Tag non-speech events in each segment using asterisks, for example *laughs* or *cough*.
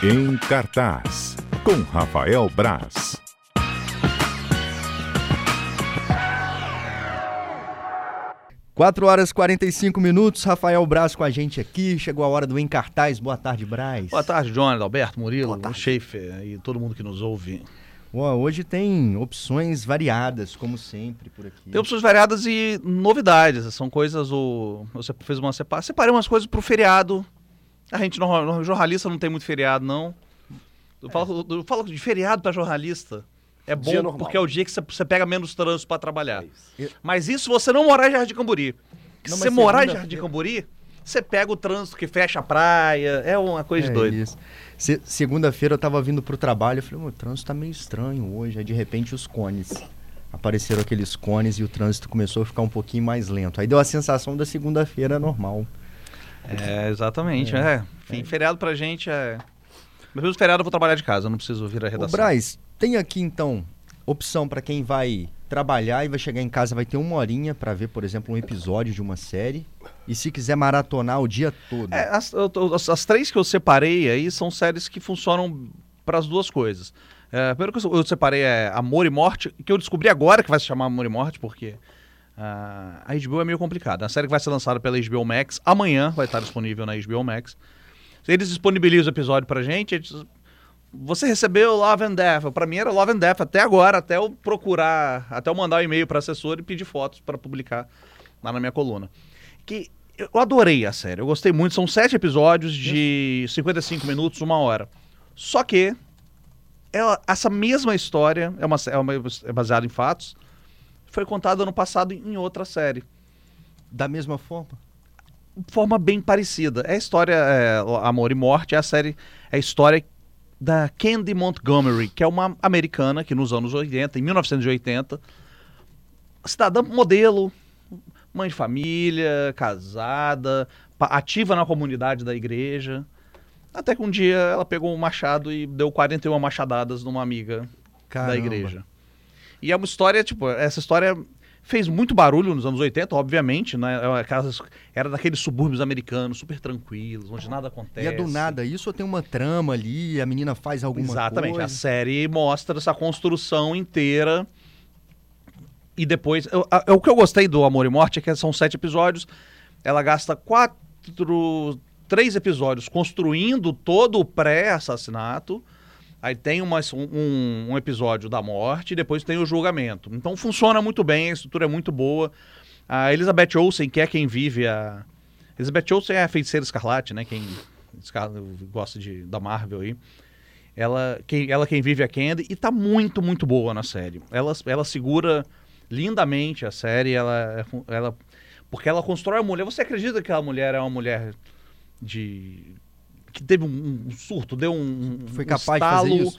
Em cartaz, com Rafael Braz. Quatro horas e 45 minutos, Rafael Braz com a gente aqui. Chegou a hora do Em Cartaz. Boa tarde, Braz. Boa tarde, Jonas, Alberto, Murilo, Schaefer e todo mundo que nos ouve. Hoje tem opções variadas, como sempre, por aqui. Tem opções variadas e novidades. São coisas. O... Você fez uma separa. Separei umas coisas pro feriado. A gente, não, jornalista, não tem muito feriado, não. Eu falo, eu falo de feriado para jornalista. É bom porque é o dia que você- pega menos trânsito para trabalhar. isso. Mas isso você não morar em Jardim Camburi. Se você morar em Jardim Camburi, você pega o trânsito que fecha a praia. É uma coisa É isso. Se- Segunda-feira eu tava vindo pro trabalho, eu falei, "Ô, o trânsito tá meio estranho hoje. Aí de repente os cones. Apareceram aqueles cones e o trânsito começou a ficar um pouquinho mais lento. Aí deu a sensação da segunda-feira normal. É, exatamente. É. Enfim, feriado pra gente é. Mas mesmo feriado eu vou trabalhar de casa, eu não preciso vir à Ô, redação. Braz, tem aqui então opção para quem vai trabalhar e vai chegar em casa, vai ter uma horinha para ver, por exemplo, um episódio de uma série. E se quiser maratonar o dia todo. É, as, as- as três que eu separei aí são séries que funcionam para as duas coisas. É, primeiro que eu, eu separei é Amor e Morte, que eu descobri agora que vai se chamar Amor e Morte, porque ah, a HBO é meio complicada. A série que vai ser lançada pela HBO Max amanhã vai estar disponível na HBO Max. Eles disponibilizam o episódio pra gente. eles- você recebeu Love and Death. Pra mim era Love and Death até agora, até eu procurar, até eu mandar um e-mail para assessor e pedir fotos para publicar lá na minha coluna. Que eu adorei a série, eu gostei muito. São sete episódios de 55 minutos, uma hora. Só que ela- essa mesma história é, uma, é, uma, é baseada em fatos. Foi contada ano passado em outra série Da mesma forma? forma bem parecida. É a história é, Amor e Morte, é a série, é a história da Candy Montgomery, que é uma americana que nos anos 80, em 1980, cidadã modelo, mãe de família, casada, ativa na comunidade da igreja. Até que um dia ela pegou um machado e deu 41 machadadas numa amiga da Caramba. igreja. E é uma história, tipo, essa história fez muito barulho nos anos 80, obviamente, né? É uma casa- Era daqueles subúrbios americanos, super tranquilos, onde nada acontece. E é do nada isso ou tem uma trama ali, a menina faz alguma Exatamente. A coisa? série mostra essa construção inteira. E depois. eu- a- o que eu gostei do Amor e Morte é que são sete episódios. Ela gasta quatro. Três episódios construindo todo o pré-assassinato. Aí tem umas- um, um- episódio da morte e depois tem o julgamento. Então funciona muito bem, a estrutura é muito boa. A Elizabeth Olsen, que é quem vive a. Elizabeth Olsen é a feiticeira escarlate, né? Quem gosta de, da Marvel aí. Ela quem, ela quem vive a Candy e tá muito, muito boa na série. Ela, ela segura lindamente a série, ela, é ela porque ela constrói a mulher. Você acredita que aquela mulher é uma mulher de que teve um, um surto, deu um, Foi um capaz de fazer estalo, isso?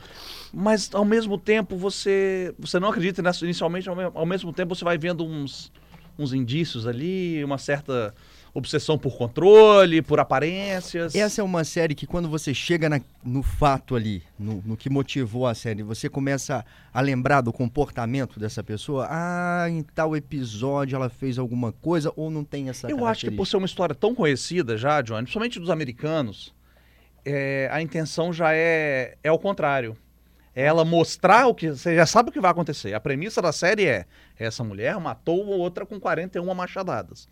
mas ao mesmo tempo você você não acredita nessa inicialmente, ao, me- ao mesmo tempo você vai vendo uns uns indícios ali, uma certa obsessão por controle, por aparências. Essa é uma série que quando você chega na- no fato ali, no, no que motivou a série, você começa a lembrar do comportamento dessa pessoa. Ah, em tal episódio ela fez alguma coisa ou não tem essa Eu acho que por ser uma história tão conhecida já, Johnny, principalmente dos americanos, é, a intenção já é, é o contrário. É ela mostrar o que. Você já sabe o que vai acontecer. A premissa da série é: essa mulher matou outra com 41 machadadas.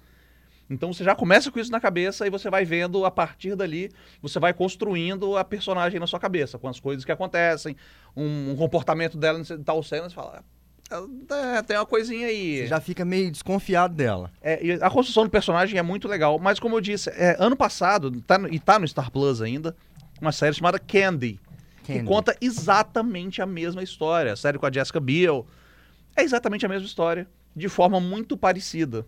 Então você já começa com isso na cabeça e você vai vendo a partir dali, você vai construindo a personagem na sua cabeça, com as coisas que acontecem, um, um comportamento dela em tal cena, você fala. "Ah, é, tem uma coisinha aí. Você já fica meio desconfiado dela. É, a construção do personagem é muito legal, mas como eu disse, é, ano passado, tá no- e tá no Star Plus ainda, uma série chamada Candy, que Candy. conta exatamente a mesma história. A série com a Jessica Biel é exatamente a mesma história, de forma muito parecida.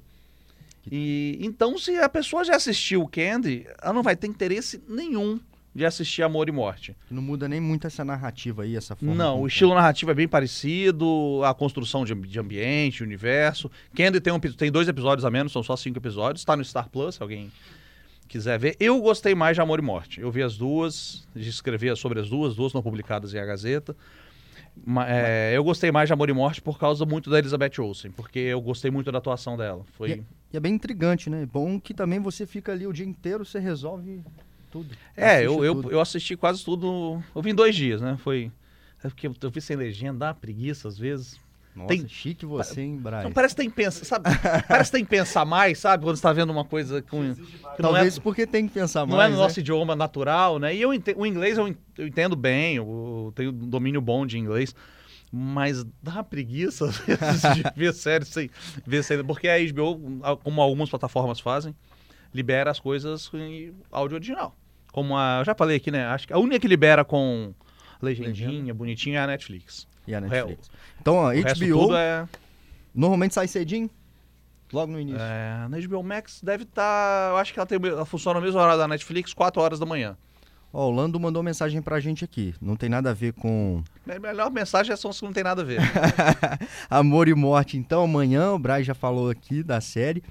E então, se a pessoa já assistiu Candy, ela não vai ter interesse nenhum de assistir Amor e Morte. Não muda nem muito essa narrativa aí, essa forma. Não, o tá. estilo narrativo é bem parecido, a construção de, de ambiente, universo. Candy tem, um, tem dois episódios a menos, são só cinco episódios. Tá no Star Plus, se alguém quiser ver. Eu gostei mais de Amor e Morte. Eu vi as duas, escrevi sobre as duas, duas não publicadas em A Gazeta. É, eu gostei mais de Amor e Morte por causa muito da Elizabeth Olsen, porque eu gostei muito da atuação dela. Foi... E é bem intrigante, né? Bom que também você fica ali o dia inteiro, você resolve tudo. É, eu, eu, tudo. eu assisti quase tudo. Eu vi em dois dias, né? Foi. É porque eu, eu vi sem legenda, dá uma preguiça às vezes. Nossa, tem- chique você, hein, Braz? Não, parece que tem que pensar, sabe? parece que tem que pensar mais, sabe? Quando você tá vendo uma coisa com. que não é- Talvez porque tem que pensar não mais, é no né? nosso idioma natural, né? E eu ente- o inglês eu en- eu entendo bem, eu, tenho um domínio bom de inglês, mas dá uma preguiça às vezes de *laughs* ver série sem ver série, porque a HBO, como algumas plataformas fazem, libera as coisas em áudio original. Como a, eu já falei aqui, né? Acho que a única que libera com legendinha, bonitinha é a Netflix. E a Netflix. Então, resto HBO é, normalmente sai cedinho, logo no início. é na HBO Max deve estar, eu acho que ela, tem, ela funciona no mesmo horário da Netflix, 4 horas da manhã. Ó, o Lando mandou mensagem pra gente aqui. Não tem nada a ver com A melhor mensagem é só que não tem nada a ver. *laughs* Amor e Morte. Então, amanhã, o Braz já falou aqui da série.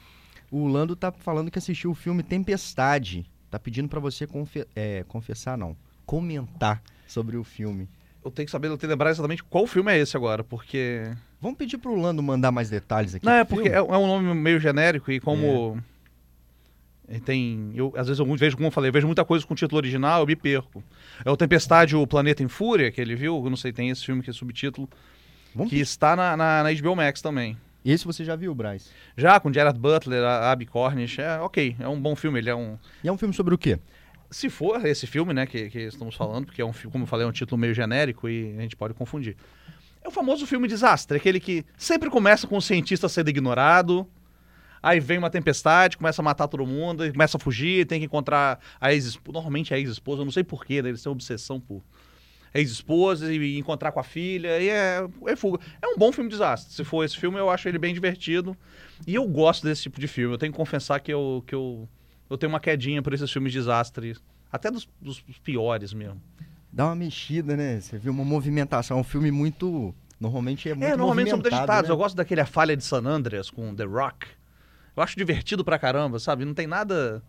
O Lando tá falando que assistiu o filme Tempestade. Tá pedindo pra você confe- é, confessar, não. Comentar sobre o filme. Eu tenho que saber, eu tenho que lembrar exatamente qual filme é esse agora, porque. Vamos pedir pro Lando mandar mais detalhes aqui. Não, é porque é, é um nome meio genérico e como. e Tem. Eu, às vezes eu vejo, como eu falei, eu vejo muita coisa com o título original, eu me perco. É o Tempestade, o Planeta em Fúria, que ele viu, eu não sei, tem esse filme que é subtítulo, Vamos que está na, na, na HBO Max também. Esse você já viu, Braz? Já com Gerard Butler, a Abby Cornish, é ok, é um bom filme, ele é um. E é um filme sobre o quê? Se for esse filme, né, que, que estamos falando, porque é um filme, como eu falei, é um título meio genérico e a gente pode confundir. É o famoso filme desastre, aquele que sempre começa com o cientista sendo ignorado, aí vem uma tempestade, começa a matar todo mundo, começa a fugir, tem que encontrar a ex-esposa, normalmente a ex-esposa, eu não sei porquê, né, eles têm obsessão por ex-esposa e encontrar com a filha, e é, é fuga. É um bom filme desastre, se for esse filme eu acho ele bem divertido, e eu gosto desse tipo de filme, eu tenho que confessar que eu, que eu, eu tenho uma quedinha por esses filmes desastres, até dos, dos piores mesmo. Dá uma mexida, né? Você viu uma movimentação. É um filme muito. Normalmente é muito É, normalmente são agitados. né? Eu gosto daquele A Falha de San Andreas com The Rock. Eu acho divertido pra caramba, sabe? Não tem nada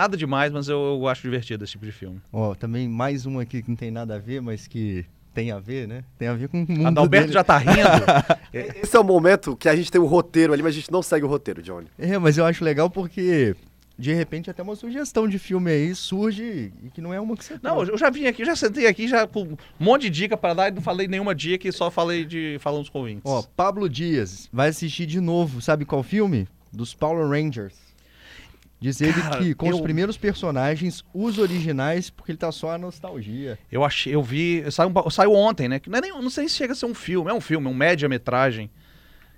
nada demais, mas eu, eu acho divertido esse tipo de filme. Ó, também mais um aqui que não tem nada a ver, mas que tem a ver, né? Tem a ver com o mundo Adalberto dele. já tá rindo. *laughs* Esse é o momento que a gente tem um roteiro ali, mas a gente não segue o roteiro, Johnny. É, mas eu acho legal porque, de repente, até uma sugestão de filme aí surge e que não é uma que você Não, eu já vim aqui, já sentei aqui, já com um monte de dica pra dar e não falei nenhuma dica e só falei de falando com ouvintes. Ó, Pablo Dias vai assistir de novo, sabe qual filme? Dos Power Rangers. Diz ele Cara, que com os eu- primeiros personagens, os originais, porque ele tá só a nostalgia. Eu achei, eu vi, saiu, saiu ontem, né? Não, é nem, não sei se chega a ser um filme, é um filme, é um média-metragem.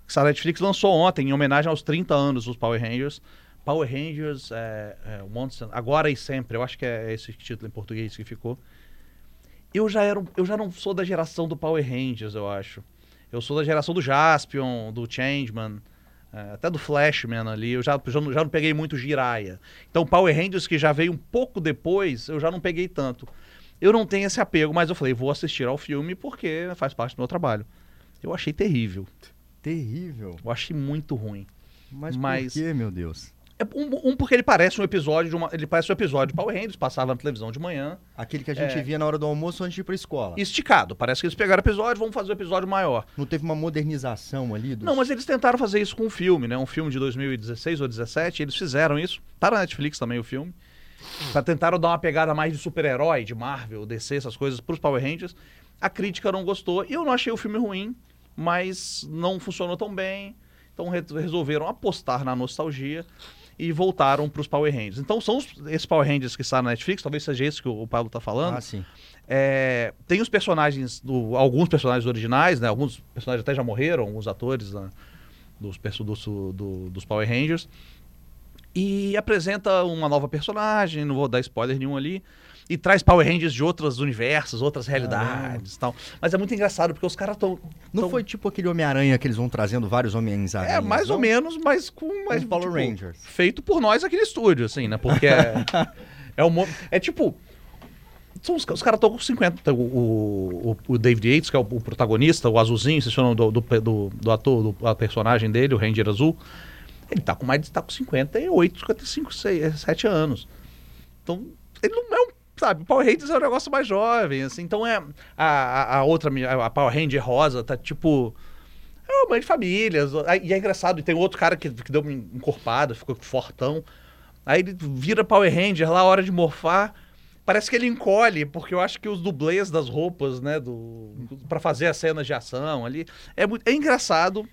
Que a Netflix lançou ontem, em homenagem aos 30 anos dos Power Rangers. Power Rangers é, é, Once Agora e Sempre, eu acho que é esse título em português que ficou. Eu já, era, eu já não sou da geração do Power Rangers, eu acho. Eu sou da geração do Jaspion, do Changeman, até do Flashman ali. Eu já, já, não, já não peguei muito Jiraiya. Então, Power Rangers, que já veio um pouco depois, eu já não peguei tanto. Eu não tenho esse apego, mas eu falei, vou assistir ao filme porque faz parte do meu trabalho. Eu achei terrível. Terrível. Eu achei muito ruim. Mas, Mas- por quê, meu Deus? É um, um porque ele parece um episódio de uma, ele parece um episódio de Power Rangers, passava na televisão de manhã, Aquele que a gente É. via na hora do almoço antes de ir pra escola. esticado. Parece que eles pegaram o episódio, vamos fazer o episódio maior. Não teve uma modernização ali? Dos... Não, mas eles tentaram fazer isso com um filme, né? Um filme de 2016 ou 2017, eles fizeram isso. Tá na Netflix também o filme. Pra tentaram dar uma pegada mais de super-herói, de Marvel, DC, essas coisas pros Power Rangers. A crítica não gostou e eu não achei o filme ruim, mas não funcionou tão bem. Então re- resolveram apostar na nostalgia e voltaram pros Power Rangers. Então são os, esses Power Rangers que estão na Netflix, talvez seja esse que o, o Pablo tá falando. Ah, sim. É, tem os personagens, do, alguns personagens originais, né? Alguns personagens até já morreram, alguns atores né, dos, dos, do- dos Power Rangers. E apresenta uma nova personagem, não vou dar spoiler nenhum ali. E traz Power Rangers de outros universos, outras realidades e tal. Mas é muito engraçado, porque os caras estão. Não foi tipo aquele Homem-Aranha que eles vão trazendo vários Homens-Aranha? É, mais ou menos, mas com mais. Power tipo, Rangers. Feito por nós aqui no estúdio, assim, né? Porque é. *laughs* é, um, é tipo. São os, os caras estão com 50. O, o, o- David Yates, que é o, o protagonista, o azulzinho, se chama do, do, do, do ator, do a personagem dele, o Ranger Azul. Ele tá com mais de tá com 58, 55, 6, 7 anos. Então, ele não é um. Sabe, Power Rangers é um negócio mais jovem, assim. Então é. A, a, outra, a Power Ranger rosa, tá tipo. É uma mãe de famílias. Aí- E é engraçado, e tem outro cara que, que deu uma encorpada, ficou fortão. Aí ele vira Power Ranger lá, hora de morfar. parece que ele encolhe, porque eu acho que os dublês das roupas, né, do para fazer as cenas de ação ali, é muito é engraçado.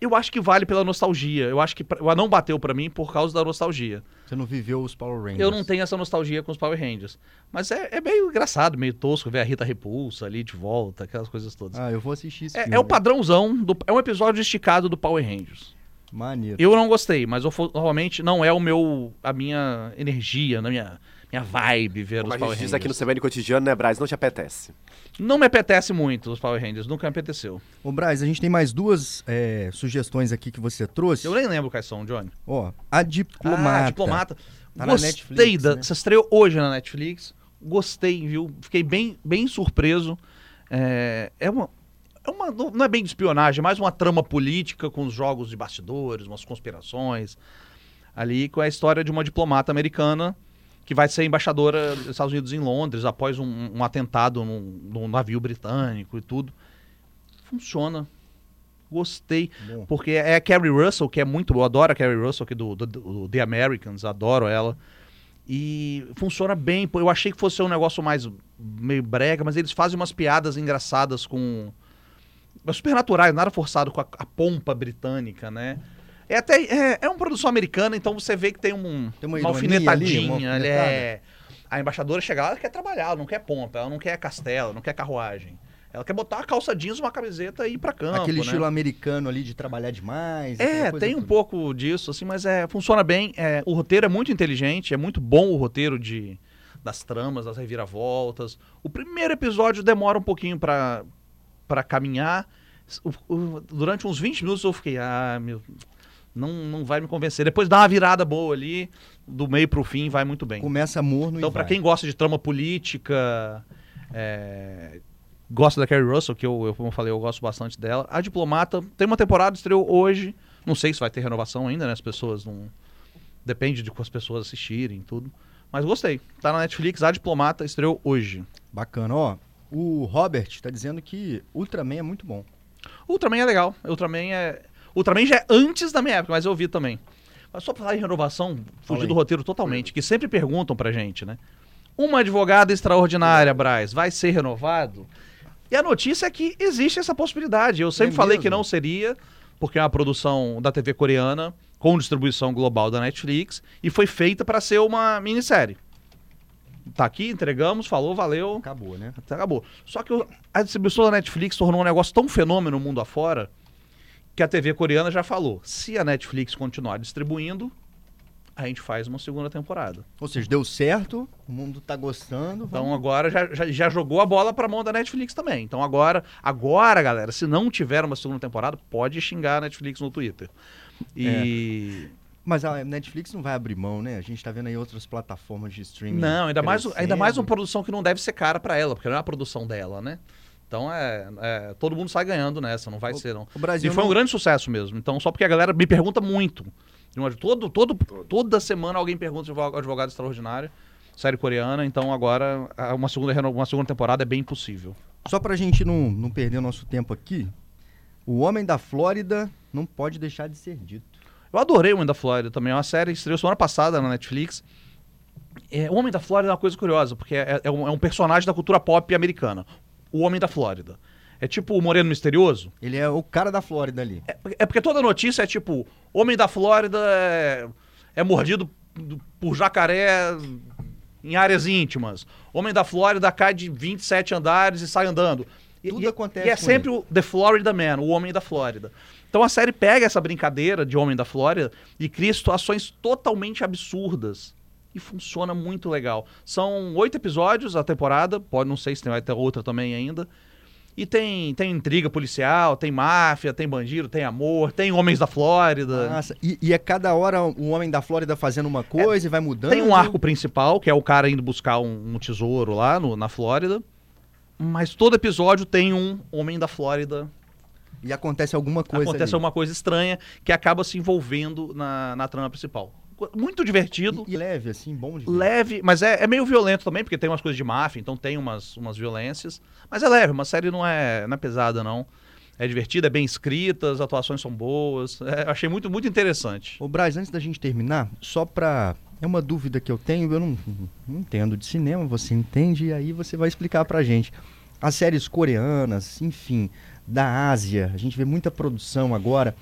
Eu acho que vale pela nostalgia. Eu acho que pra- o anão bateu pra mim por causa da nostalgia. Você não viveu os Power Rangers. Eu não tenho essa nostalgia com os Power Rangers. Mas é, é meio engraçado, meio tosco ver a Rita Repulsa ali de volta, aquelas coisas todas. Ah, eu vou assistir esse É, filme. é o padrãozão, do- é um episódio esticado do Power Rangers. Maneiro. Eu não gostei, mas eu, normalmente não é o meu, a minha energia, a minha, minha vibe ver Como os a Power gente diz Rangers. aqui no CBN Cotidiano, né, Braz? Não te apetece. Não me apetece muito os Power Rangers, nunca me apeteceu. Ô, Braz, a gente tem mais duas é, sugestões aqui que você trouxe. Eu nem lembro quais são, Johnny. Ó, A Diplomata. Ah, Diplomata. Tá na Gostei Netflix, da. né? Você estreou hoje na Netflix. Gostei, viu? Fiquei bem, bem surpreso. É, é uma. É uma, não não é bem de espionagem, é mais uma trama política com os jogos de bastidores, umas conspirações. Ali com a história de uma diplomata americana que vai ser embaixadora dos Estados Unidos em Londres após um, um atentado num, num navio britânico e tudo. Funciona. Gostei. Bom. Porque é a Carrie Russell, que é muito. Eu adoro a Carrie Russell aqui do, do- do The Americans, adoro ela. E funciona bem. Eu achei que fosse um negócio mais meio brega, mas eles fazem umas piadas engraçadas com. Super naturais, nada forçado com a, a pompa britânica, né? É até. É, é uma produção americana, então você vê que tem um, Tem uma uma, ironia ali, alfinetadinha. uma é- A embaixadora chega lá, ela quer trabalhar, ela não quer pompa, ela não quer castelo, não quer carruagem. Ela quer botar uma calça jeans, uma camiseta e ir pra campo. Aquele né? estilo americano ali de trabalhar demais. É, tem um toda. pouco disso, assim, mas é, funciona bem. É, o roteiro é muito inteligente, é muito bom o roteiro de, das tramas, das reviravoltas. O primeiro episódio demora um pouquinho pra, pra caminhar. O- o- durante uns 20 minutos eu fiquei, ah, meu, não, não vai me convencer. Depois dá uma virada boa ali, do meio pro fim vai muito bem. Começa morno Então, pra vai. quem gosta de trama política, é, gosta da Carrie Russell, que eu, eu, como eu falei, eu gosto bastante dela. A Diplomata tem uma temporada, estreou hoje. Não sei se vai ter renovação ainda, né? As pessoas não. Depende de como as pessoas assistirem tudo. Mas gostei. Tá na Netflix, A Diplomata estreou hoje. Bacana, ó. O Robert tá dizendo que Ultraman é muito bom. Ultraman é legal. Ultraman é. Ultraman já é antes da minha época, mas eu vi também. Mas só pra falar em renovação, fugir do roteiro totalmente, que sempre perguntam pra gente, né? Uma advogada extraordinária, Braz, vai ser renovado? E a notícia é que existe essa possibilidade. Eu sempre É falei mesmo? que não seria, porque é uma produção da TV coreana com distribuição global da Netflix e foi feita pra ser uma minissérie. Tá aqui, entregamos, falou, valeu. Acabou, né? Acabou. Só que a distribuição da Netflix tornou um negócio tão fenômeno no mundo afora que a TV coreana já falou: se a Netflix continuar distribuindo, a gente faz uma segunda temporada. Ou seja, deu certo, o mundo tá gostando. Então vamos- agora já, já, já jogou a bola pra mão da Netflix também. Então agora, agora, galera, se não tiver uma segunda temporada, pode xingar a Netflix no Twitter. E. Mas a Netflix não vai abrir mão, né? A gente tá vendo aí outras plataformas de streaming. Não, ainda mais, ainda mais uma produção que não deve ser cara pra ela, porque não é a produção dela, né? Então é, é, todo mundo sai ganhando nessa, não vai O- ser não. O Brasil E foi um não- grande sucesso mesmo. Então só porque a galera me pergunta muito. De uma- Todo, todo, toda semana alguém pergunta se o advogado extraordinário, série coreana. Então agora a- uma segunda uma segunda temporada é bem possível. Só pra gente não, não perder o nosso tempo aqui, o Homem da Flórida não pode deixar de ser dito. Eu adorei o Homem da Flórida também. É uma série que estreou semana passada na Netflix. É, o Homem da Flórida é uma coisa curiosa, porque é, é um, é um personagem da cultura pop americana. O Homem da Flórida. É tipo o Moreno Misterioso. Ele é o cara da Flórida ali. É, é porque toda notícia é tipo: Homem da Flórida é, é mordido do- por jacaré em áreas íntimas. Homem da Flórida cai de 27 andares e sai andando. E, Tudo e- acontece E é sempre o The Florida Man, o Homem da Flórida. Então a série pega essa brincadeira de Homem da Flórida e cria situações totalmente absurdas. E funciona muito legal. São oito episódios a temporada, pode não sei se tem, vai ter outra também ainda. E tem, tem intriga policial, tem máfia, tem bandido, tem amor, tem homens da Flórida. Nossa, e, e é cada hora um Homem da Flórida fazendo uma coisa e vai mudando. Tem um arco principal, que é o cara indo buscar um, um tesouro lá no- na Flórida. Mas todo episódio tem um homem da Flórida. E acontece alguma coisa Acontece ali. alguma coisa estranha que acaba se envolvendo na, na trama principal. Muito divertido. E, e leve, assim, bom de ver. Leve, mas é, é meio violento também, porque tem umas coisas de máfia, então tem umas, umas violências. Mas é leve, uma série não é, não é pesada, não. É divertida, é bem escrita, as atuações são boas. É, achei muito, muito interessante. Ô, Braz, antes da gente terminar, só pra É uma dúvida que eu tenho, eu não, não entendo de cinema, você entende, e aí você vai explicar pra gente. As séries coreanas, enfim, da Ásia, a gente vê muita produção agora.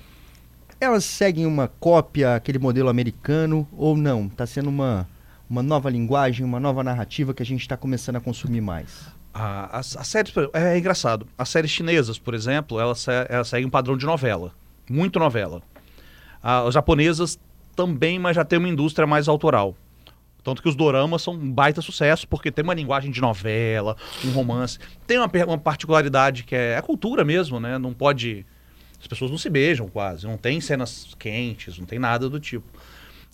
Elas seguem uma cópia, aquele modelo americano, ou não? Está sendo uma, uma nova linguagem, uma nova narrativa que a gente está começando a consumir mais? As, as séries, exemplo, é, engraçado. As séries chinesas, por exemplo, elas, elas seguem um padrão de novela. Muito novela. As japonesas também, mas já tem uma indústria mais autoral. Tanto que os doramas são um baita sucesso, porque tem uma linguagem de novela, um romance. Tem uma, uma particularidade que é a cultura mesmo, né? Não pode. As pessoas não se beijam quase, não tem cenas quentes, não tem nada do tipo.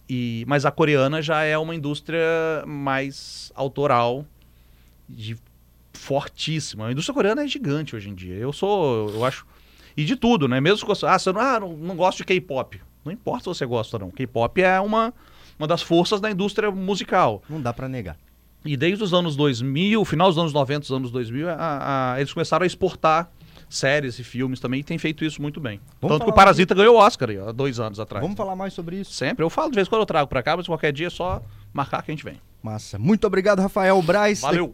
E, mas a coreana já é uma indústria mais autoral, de fortíssima. A indústria coreana é gigante hoje em dia. Eu sou, eu acho. E de tudo, né? Mesmo que você. Ah, você não, ah, não, não gosto de K-pop. Não importa se você gosta ou não. K-pop é uma, uma das forças da indústria musical. Não dá pra negar. E desde os anos 2000, final dos anos 90, os anos 2000, a- a- eles começaram a exportar séries e filmes também e tem feito isso muito bem. Vamos Tanto que o Parasita ganhou o Oscar há dois anos atrás. Vamos falar mais sobre isso. Sempre. Eu falo de vez em quando eu trago pra cá, mas qualquer dia é só marcar que a gente vem. Massa. Muito obrigado, Rafael Braz. Valeu.